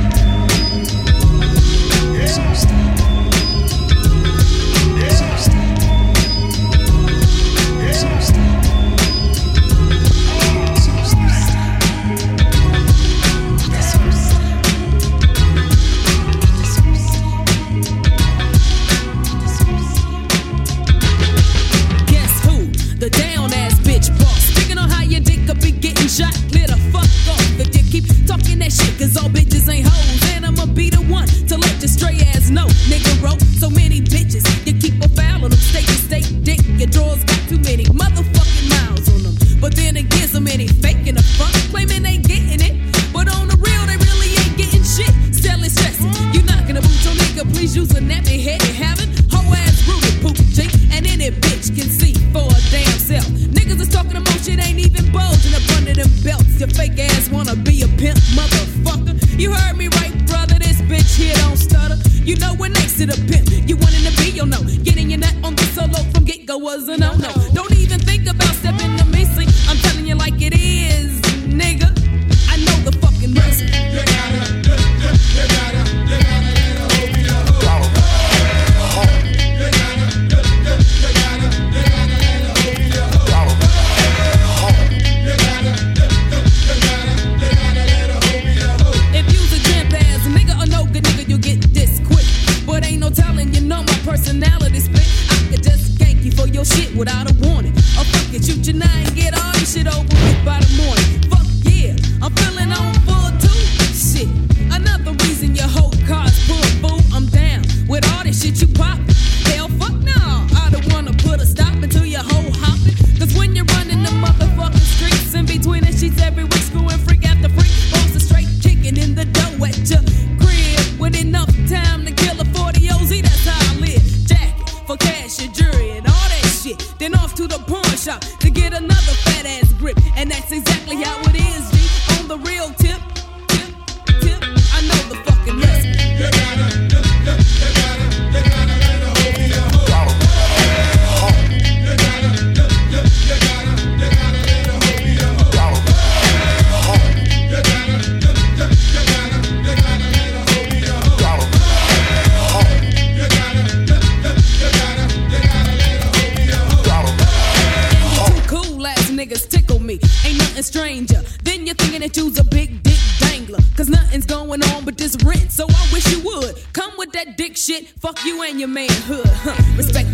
can't a big dick dangler. Cause nothing's going on but this rent. So I wish you would come with that dick shit. Fuck you and your manhood. Huh. Respect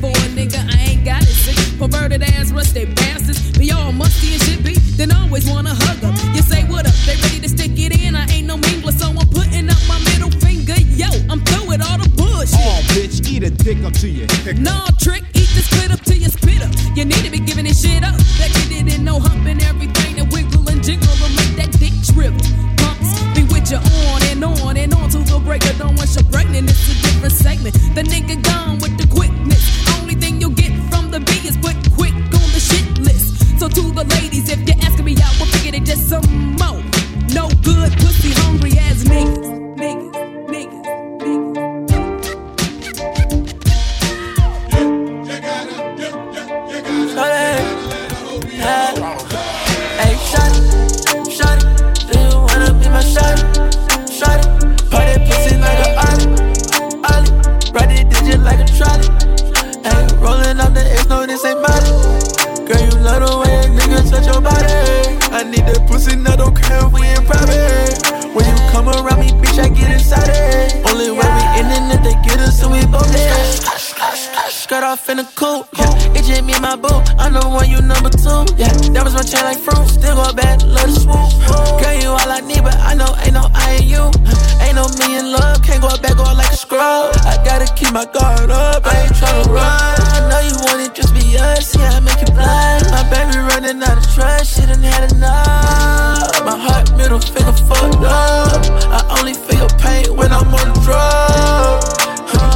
middle finger fucked up. I only feel your pain when I'm on drugs.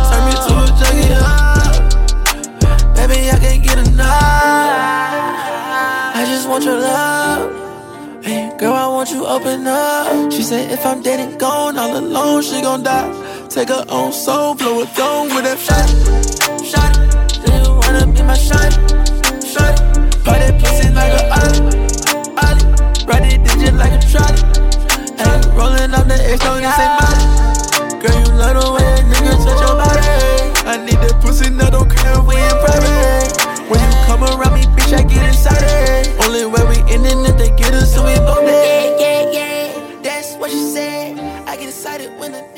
Turn me to a junkie, huh? Baby, I can't get enough. I just want your love. Hey, girl, I want you open up. She said, if I'm dead and gone, all alone, she gon' die. Take her own soul, blow it down with that shot. Shot, Do you wanna be my shot.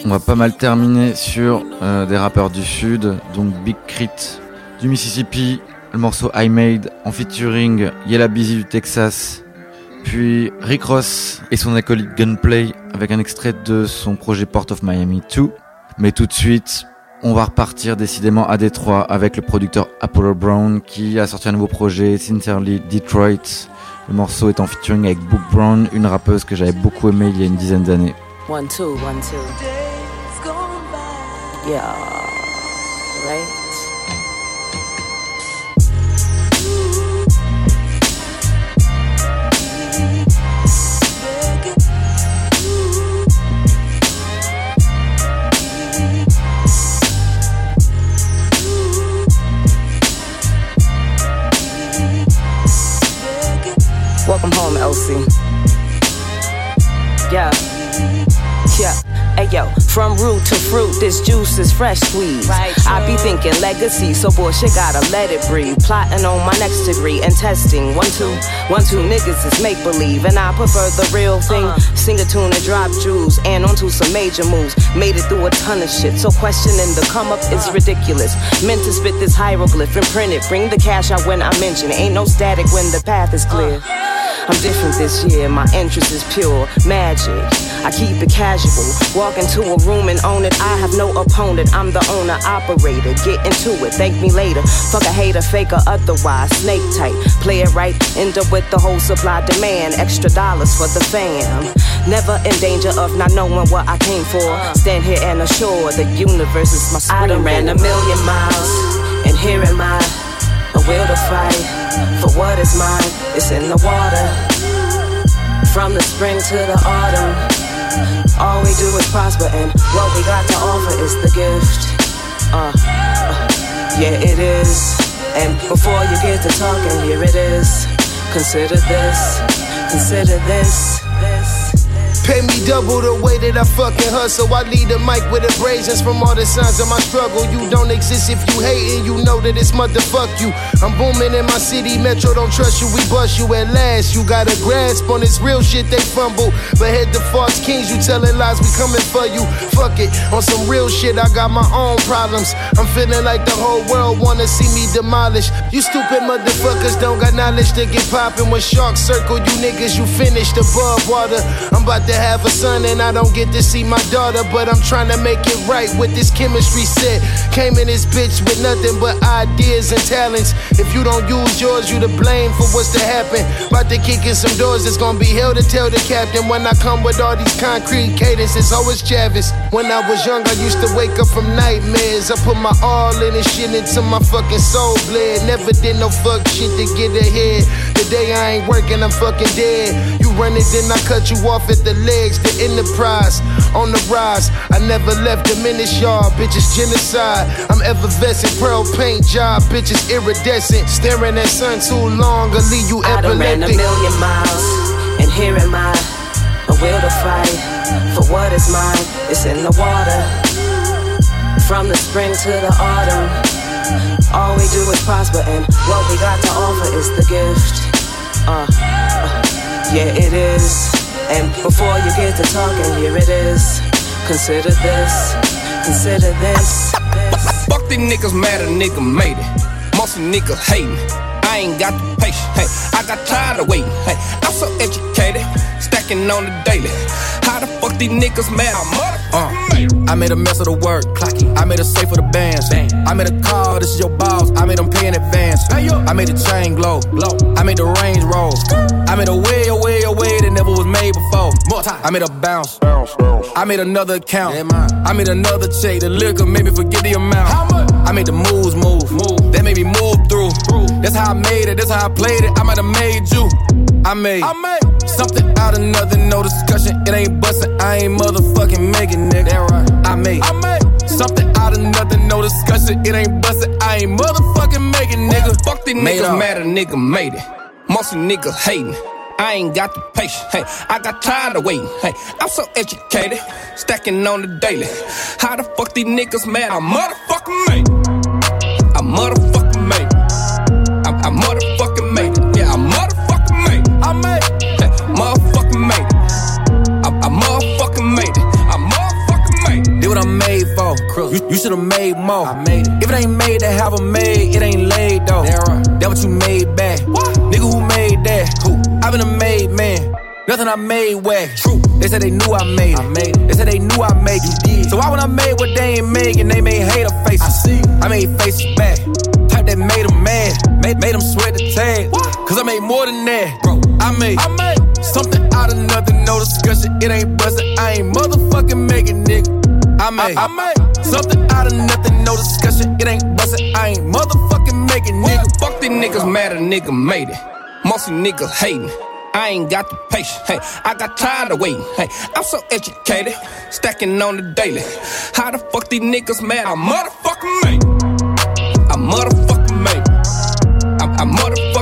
On va pas mal terminer sur euh, des rappeurs du sud, donc Big Crit du Mississippi, le morceau I Made en featuring Yella Busy du Texas, puis Rick Ross et son acolyte Gunplay avec un extrait de son projet Port of Miami 2. Mais tout de suite, on va repartir décidément à Détroit avec le producteur Apollo Brown qui a sorti un nouveau projet, Sincerely Detroit. Le morceau est en featuring avec Book Brown, une rappeuse que j'avais beaucoup aimée il y a une dizaine d'années. Welcome home, Elsie. Yeah. Yeah. Hey yo, from root to fruit, this juice is fresh squeezed. Right, I be thinking legacy, so bullshit gotta let it breathe. Plotting on my next degree and testing. One, two, one, two niggas is make believe, and I prefer the real uh-huh. thing. Sing a tune and drop jewels, and onto some major moves. Made it through a ton of shit, so questioning the come up is uh-huh. ridiculous. Meant to spit this hieroglyph and print it. Bring the cash out when I mention. Ain't no static when the path is clear. Uh-huh. I'm different this year, my interest is pure magic. I keep it casual. Walk into a room and own it. I have no opponent. I'm the owner, operator. Get into it, thank me later. Fuck a hater, faker, otherwise. Snake tight, play it right. End up with the whole supply demand. Extra dollars for the fam. Never in danger of not knowing what I came for. Stand here and assure the universe is my I done ran a million miles, and here am I. A will to fight for what is mine. It's in the water. From the spring to the autumn. All we do is prosper, and what we got to offer is the gift. Uh, uh, yeah, it is. And before you get to talking, here it is. Consider this, consider this, this. Pay me double the way that I fucking hustle. I lead the mic with abrasions from all the signs of my struggle. You don't exist if you hating, you know that it's motherfuck you. I'm booming in my city, Metro don't trust you, we bust you at last. You got a grasp on this real shit, they fumble. But head the false kings, you telling lies, we coming for you. Fuck it, on some real shit, I got my own problems. I'm feeling like the whole world wanna see me demolished. You stupid motherfuckers don't got knowledge to get poppin' when sharks circle you niggas, you finished above water. I'm about to have a son and I don't get to see my daughter, but I'm trying to make it right with this chemistry set. Came in this bitch with nothing but ideas and talents. If you don't use yours, you to blame for what's to happen. About to kick in some doors, it's gonna be hell to tell the captain when I come with all these concrete cadences. Always Javis. When I was young, I used to wake up from nightmares. I put my all in and shit into my fucking soul bled. Never did no fuck shit to get ahead. Today I ain't working, I'm fucking dead. You run it, then I cut you off at the legs. The enterprise on the rise. I never left diminish y'all, bitches genocide. I'm effervescent, pearl paint job, bitches iridescent. Staring at sun too long, I'll leave you I done ran a million miles, and here am I, a will to fight for what is mine. It's in the water. From the spring to the autumn, all we do is prosper, and what we got to offer is the gift. Uh, yeah, it is. And before you get to talking, here it is. Consider this, consider this. Fuck these niggas mad a nigga made it. Most of niggas hating. I ain't got the patience. Hey, I got tired of waiting. Hey, I'm so educated, stacking on the daily. How the fuck these niggas mad? I'm Uh, I made a mess of the work. I made a safe for the bands. I made a call, this is your boss. I made them pay in advance. I made the chain glow. I made the range roll. I made a way, a way, a way that never was made before. I made a bounce. I made another account. I made another check. The liquor made me forget the amount. I made the moves move. That made me move through. That's how I made it. That's how I played it. I might have made you. I made, something out of nothing, no discussion. It ain't bustin', I ain't motherfucking making nigga. I made, I made something out of nothing, no discussion. It ain't bustin', I ain't motherfucking making nigga. Fuck these Made niggas up. mad nigga made it. Most of niggas hating. I ain't got the patience. Hey, I got tired of waiting. Hey, I'm so educated, stacking on the daily. How the fuck these niggas mad? I motherfucking made. I motherfucking made. I, I motherfucking for. You, you should've made more. I made it. If it ain't made to have a made, it ain't laid though. That what you made back. Nigga who made that? Who? I've been a made man. Nothing I made whack. True. They said they knew I made it. I made it. They said they knew I made you did. So why when I made what they ain't made and they made hater faces. I see. I made faces back. Type that made them mad. Made, made them sweat the tag. Cause I made more than that. Bro, I made, I made something out of nothing. No discussion. It ain't bustin'. I ain't motherfucking making nigga. I made, I made something out of nothing. No discussion. It ain't bustin'. I ain't motherfucking making nigga. Fuck these niggas mad a nigga made it. Most of niggas hating. I ain't got the patience. Hey, I got tired of waiting. Hey, I'm so educated, stacking on the daily. How the fuck these niggas mad? I motherfucking made. I motherfucking made. I, I motherfucking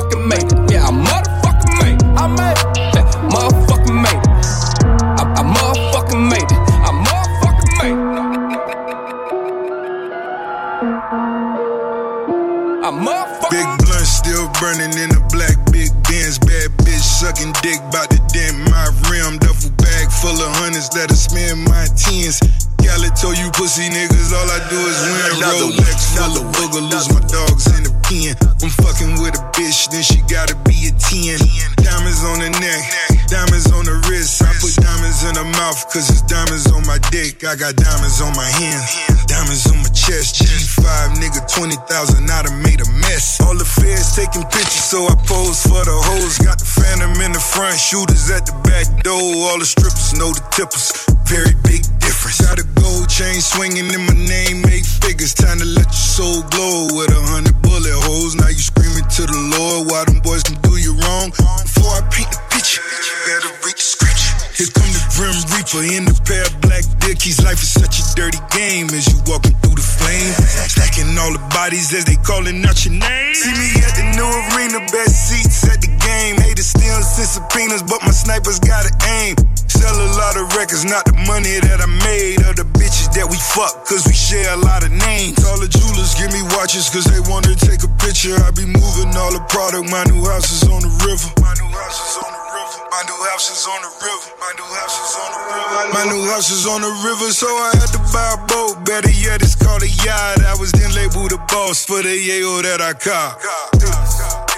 I motherfucking Big blunt still burning in the black big Benz. Bad bitch sucking dick bout to dent my rim. Duffel bag full of hundreds that'll spend my tens. Gala told you pussy niggas, all I do is win. Rolex full of booger, lose my dogs in the pen. I'm fucking with a bitch, then she gotta be a 10. Diamonds on the neck, diamonds on the wrist. I put diamonds in her mouth, cause it's diamonds on my dick. I got diamonds on my hand, diamonds on my chest. G5, nigga, 20,000, I done made a mess. All the feds taking pictures, so I pose for the hoes. Got the phantom in the front, shooters at the back door. All the strippers know the tippers. Very big difference. Got a gold chain swinging in my name, eight figures. Time to let your soul glow with a hundred bullet holes. Now you screaming to the Lord why them boys can do you wrong. Before I paint the picture, you better read the scripture. Here come the Grim Reaper in the pair of black dickies. Life is such a dirty game as you walking through the flame. Stacking all the bodies as they calling out your name. See me at the new arena, best seats at the game. Haters still send subpoenas, but my snipers got to aim. Sell a lot of records, not the money that I made. Or the bitches that we fuck, cause we share a lot of names. All the jewelers give me watches, cause they wanna take a picture. I be moving all the product, my new house is on the river. My new house is on the river. My new house is on the river. My new house is on the river. My new house is on the river, so I had to buy a boat. Better yet, it's called a yacht. I was then labeled a boss for the yayo that I caught.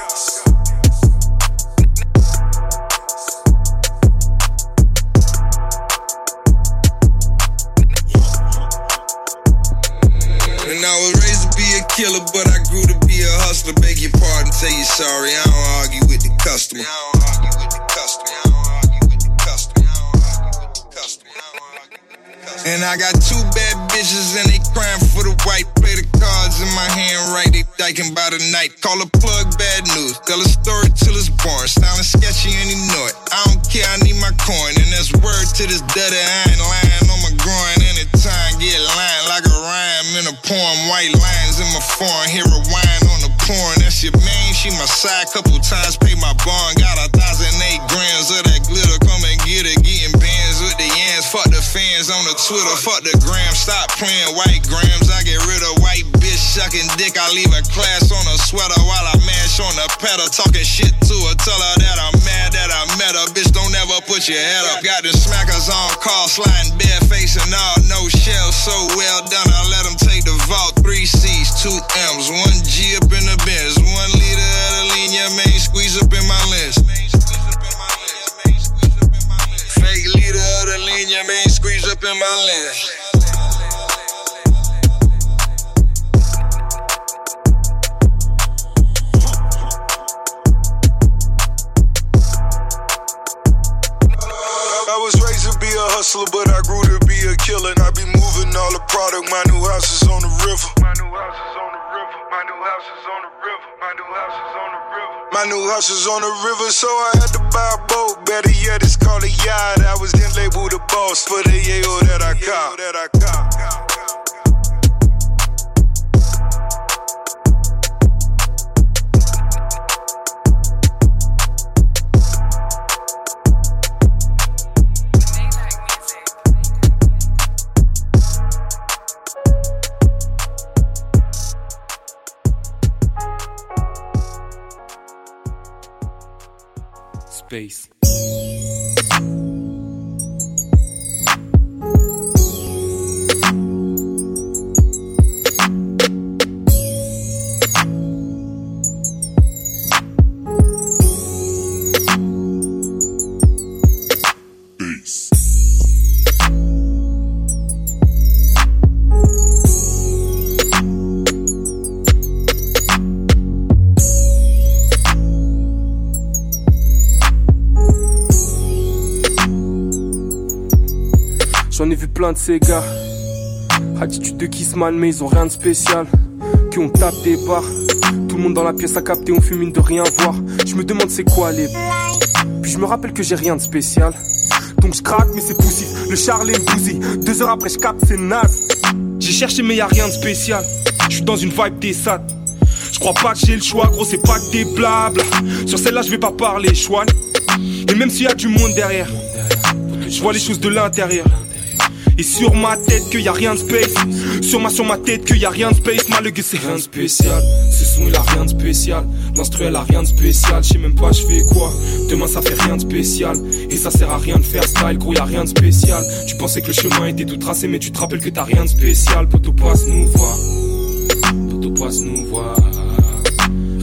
And I was raised to be a killer, but I grew to be a hustler. Beg your pardon, say you sorry. I don't argue with the customer. And I got two bad bitches and they crying for the white. Play the cards in my hand right, they diking by the night. Call a plug bad news, tell a story till it's born. Sounding sketchy and you know it. I don't care, I need my coin. And that's word to this dirty, I ain't lying on my groin. Anytime get lying like a rhyme in a poem. White lines in my form. hear a whine on the porn. That's your main, she my side. Couple times pay my bond. Got a thousand eight grams of that glitter, on the Twitter, fuck the gram. Stop playing white grams, I get rid of white bitch sucking dick. I leave a class on a sweater while I mash on the pedal. Talking shit to her, tell her that I'm mad that I met her. Bitch, don't ever put your head up. Got the smackers on call, sliding bare face and all, no shell. So well done, I let them take the vault. Three C's, two M's, one G up in the Benz, one liter of the linear main squeeze up in my lens. Of the linear squeeze up in my lens. I was raised to be a hustler, but I grew to be a killer. And I be moving all the product. My new house is on the river. My new house is on the river. My new house is on the river. My new house is on the river. So I had to buy a boat. Better yet, it's called a yacht. I was then labeled a boss for the yayo that I caught. Space. Plein de ces gars. Attitude de Kissman, mais ils ont rien de spécial. Qui ont tapé des barres. Tout le monde dans la pièce a capté, on fume mine de rien voir. Je me demande c'est quoi les. Puis je me rappelle que j'ai rien de spécial. Donc je craque, mais c'est poussif. Le Charlie me bousille. Deux heures après, je capte, c'est naze. J'ai cherché, mais y a rien de spécial. Je suis dans une vibe des SAT. Je crois pas que j'ai le choix, gros, c'est pas que des blabla. Sur celle-là, je vais pas parler, chouane. Et même s'il y a du monde derrière, je vois les choses de l'intérieur. Et sur ma tête qu'il y a rien de space. Sur ma sur ma tête qu'il y a rien de space. Malgré c'est rien de spécial. Ce son il a rien de spécial. L'instru elle a rien de spécial. Je sais même pas je fais quoi. Demain ça fait rien de spécial. Et ça sert à rien de faire style. Gros y a rien de spécial. Tu pensais que le chemin était tout tracé Mais tu te rappelles que t'as rien de spécial. Poto passe nous voir. Poto passe nous voir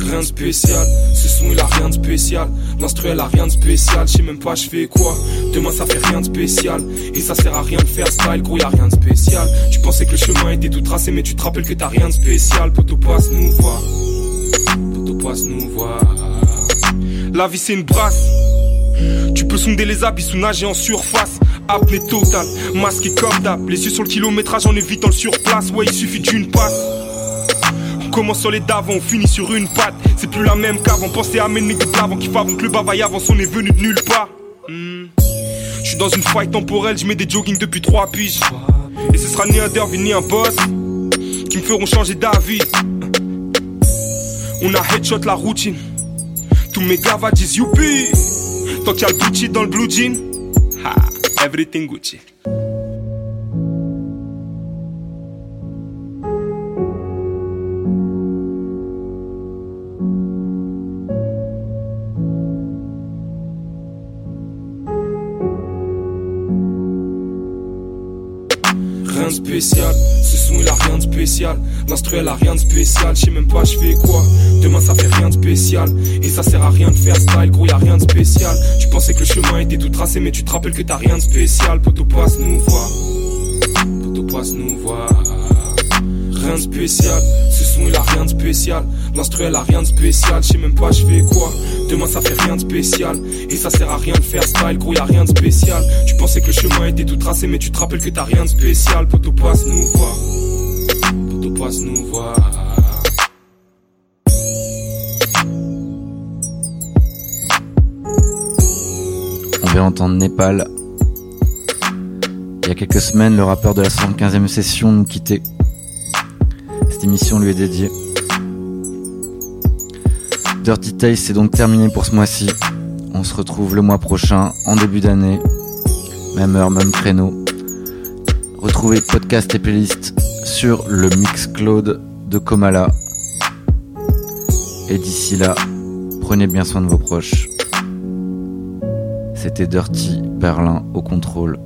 rien de spécial. Ce son il a rien de spécial. L'instru elle a rien de spécial. Je sais même pas je fais quoi. Demain ça fait rien de spécial. Et ça sert à rien de faire style. Gros y a rien de spécial. Tu pensais que le chemin était tout tracé mais tu te rappelles que t'as rien de spécial. Poto passe nous voir. Poto passe nous voir. La vie c'est une brasse. Tu peux sonder les abysses ou nager en surface. Apnée totale, masqué comme d'hab. Les yeux sur le kilométrage en évitant le surplace. Ouais, il suffit d'une passe. On commence sur les d'avant, on finit sur une patte. C'est plus la même qu'avant. Pensez à mes niggas d'avant qui avant que le bavaille avance. On est venu de nulle part. Hmm. Je suis dans une faille temporelle, je mets des jogging depuis trois piges. Et ce sera ni un derby ni un boss qui me feront changer d'avis. On a headshot la routine. Tous mes gars disent youpi. Tant qu'il y a le Gucci dans le blue jean. Ha, everything Gucci. Spécial. L'instru elle a rien de spécial, je sais même pas je fais quoi. Demain ça fait rien de spécial. Et ça sert à rien de faire style, gros y a rien de spécial. Tu pensais que le chemin était tout tracé, mais tu te rappelles que t'as rien de spécial. Poto passe nous voir. Poto passe nous voir. Rien de spécial, ce son il a rien de spécial. L'instru elle a rien de spécial, je sais même pas je fais quoi. Demain ça fait rien de spécial. Et ça sert à rien de faire style, gros y a rien de spécial. Tu pensais que le chemin était tout tracé, mais tu te rappelles que t'as rien de spécial. Poto passe nous voir. On vient entendre Népal. Il y a quelques semaines, le rappeur de la 75e session nous quittait. Cette émission lui est dédiée. Dirty Taste c'est donc terminé pour ce mois-ci. On se retrouve le mois prochain, en début d'année. Même heure, même créneau. Retrouvez podcast et playlist sur le Mixcloud de Komala. Et d'ici là, prenez bien soin de vos proches. C'était Dirty Berlin au contrôle.